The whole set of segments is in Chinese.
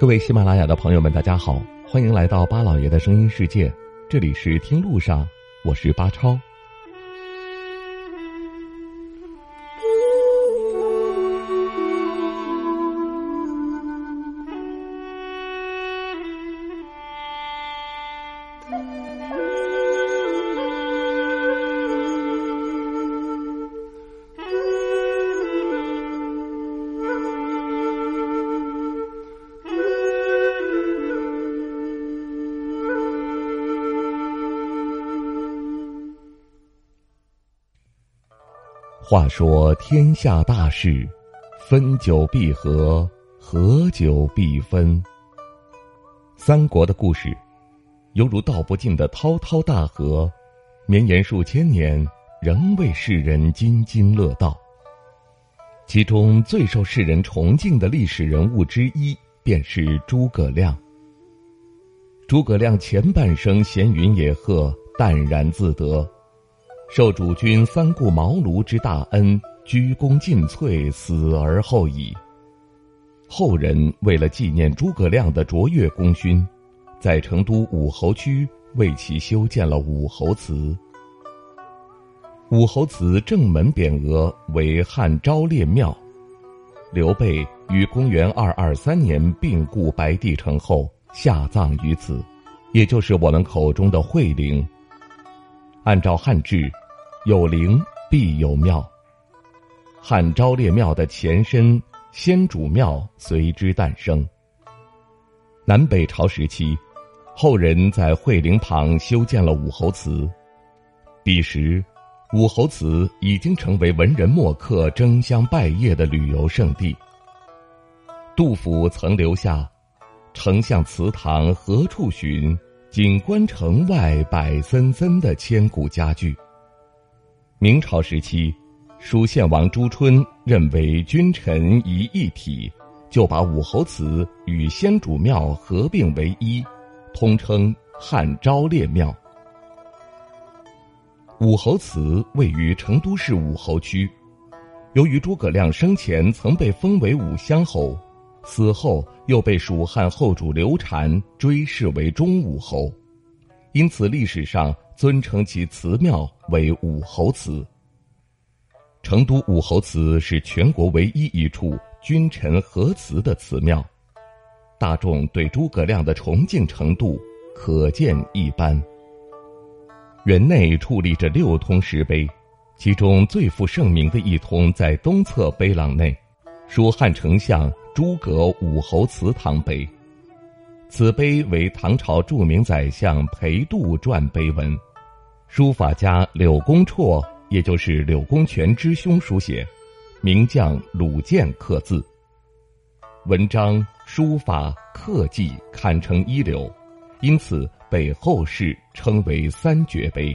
各位喜马拉雅的朋友们，大家好，欢迎来到巴老爷的声音世界，这里是听路上，我是巴超。话说天下大事，分久必合，合久必分。三国的故事，犹如道不尽的滔滔大河，绵延数千年，仍为世人津津乐道。其中最受世人崇敬的历史人物之一，便是诸葛亮。诸葛亮前半生闲云野鹤，淡然自得。受主君三顾茅庐之大恩，鞠躬尽瘁，死而后已。后人为了纪念诸葛亮的卓越功勋，在成都武侯区为其修建了武侯祠。武侯祠正门匾额为汉昭烈庙。刘备于公元二二三年病故白帝城后，下葬于此，也就是我们口中的惠陵。按照汉制。有灵必有庙。汉昭烈庙的前身先主庙随之诞生。南北朝时期，后人在惠陵旁修建了武侯祠。彼时，武侯祠已经成为文人墨客争相拜谒的旅游胜地。杜甫曾留下“丞相祠堂何处寻？锦官城外柏森森”的千古佳句。明朝时期，蜀献王朱春认为君臣宜一体，就把武侯祠与先主庙合并为一，通称汉昭烈庙。武侯祠位于成都市武侯区，由于诸葛亮生前曾被封为武乡侯，死后又被蜀汉后主刘禅追谥为忠武侯，因此历史上。尊称其祠庙为武侯祠。成都武侯祠是全国唯一一处君臣合祠的祠庙，大众对诸葛亮的崇敬程度可见一斑。园内矗立着六通石碑，其中最负盛名的一通在东侧碑廊内，蜀汉丞相诸葛武侯祠堂碑。此碑为唐朝著名宰相裴度撰碑文。书法家柳公绰，也就是柳公权之兄书写，名将鲁建刻字。文章、书法、刻技堪称一流，因此被后世称为“三绝碑”。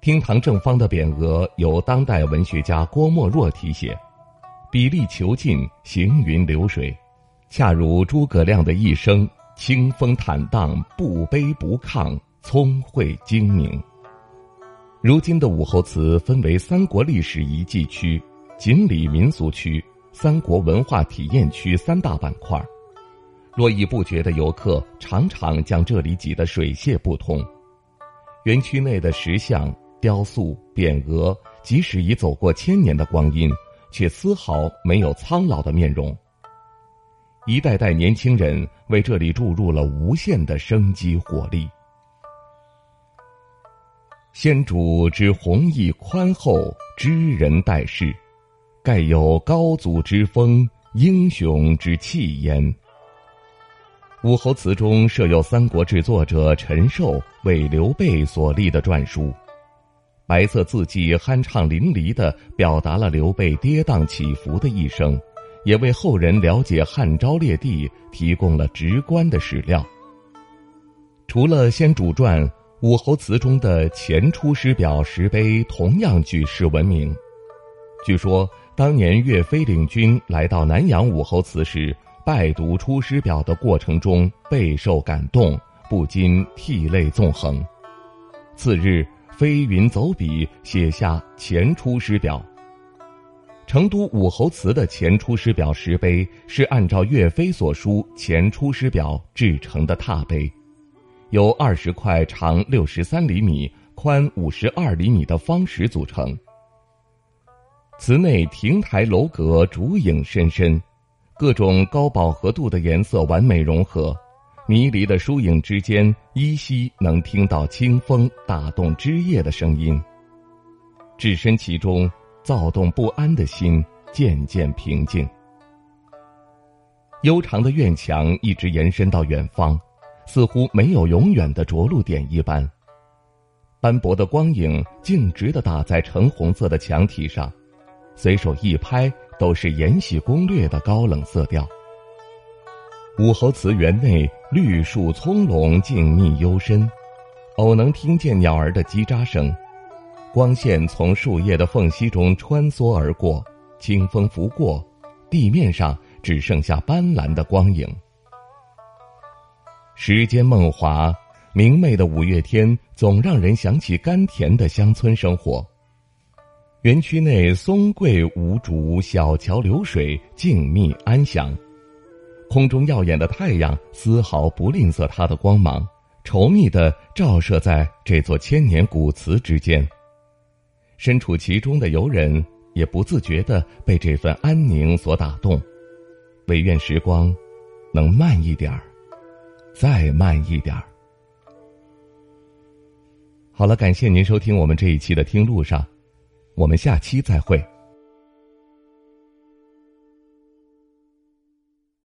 厅堂正方的匾额由当代文学家郭沫若题写，笔力遒劲，行云流水，恰如诸葛亮的一生，清风坦荡，不卑不亢。聪慧精明。如今的武侯祠分为三国历史遗迹区、锦里民俗区、三国文化体验区三大板块，络绎不绝的游客常常将这里挤得水泄不通。园区内的石像、雕塑、匾额，即使已走过千年的光阴，却丝毫没有苍老的面容。一代代年轻人为这里注入了无限的生机活力。先主之弘毅宽厚，知人待事，盖有高祖之风，英雄之气焉。武侯祠中设有《三国志》作者陈寿为刘备所立的篆书，白色字迹酣畅淋漓的表达了刘备跌宕起伏的一生，也为后人了解汉昭烈帝提供了直观的史料。除了先主传，武侯祠中的前出师表石碑同样举世闻名。据说当年岳飞领军来到南阳武侯祠时。拜读《出师表》的过程中备受感动，不禁涕泪纵横。次日，飞云走笔写下《前出师表》。成都武侯祠的《前出师表》石碑是按照岳飞所书《前出师表》制成的拓碑，由二十块长六十三厘米、宽五十二厘米的方石组成。祠内亭台楼阁，竹影深深。各种高饱和度的颜色完美融合，迷离的疏影之间，依稀能听到清风打动枝叶的声音。置身其中，躁动不安的心渐渐平静。悠长的院墙一直延伸到远方，似乎没有永远的着陆点一般。斑驳的光影径直的打在橙红色的墙体上，随手一拍。都是《延禧攻略》的高冷色调。武侯祠园内绿树葱茏，静谧幽深，偶能听见鸟儿的叽喳声。光线从树叶的缝隙中穿梭而过，清风拂过，地面上只剩下斑斓的光影。时间梦华，明媚的五月天总让人想起甘甜的乡村生活。园区内松桂无竹，小桥流水，静谧安详。空中耀眼的太阳丝毫不吝啬它的光芒，稠密的照射在这座千年古祠之间。身处其中的游人也不自觉的被这份安宁所打动，唯愿时光能慢一点儿，再慢一点儿。好了，感谢您收听我们这一期的听路上。我们下期再会。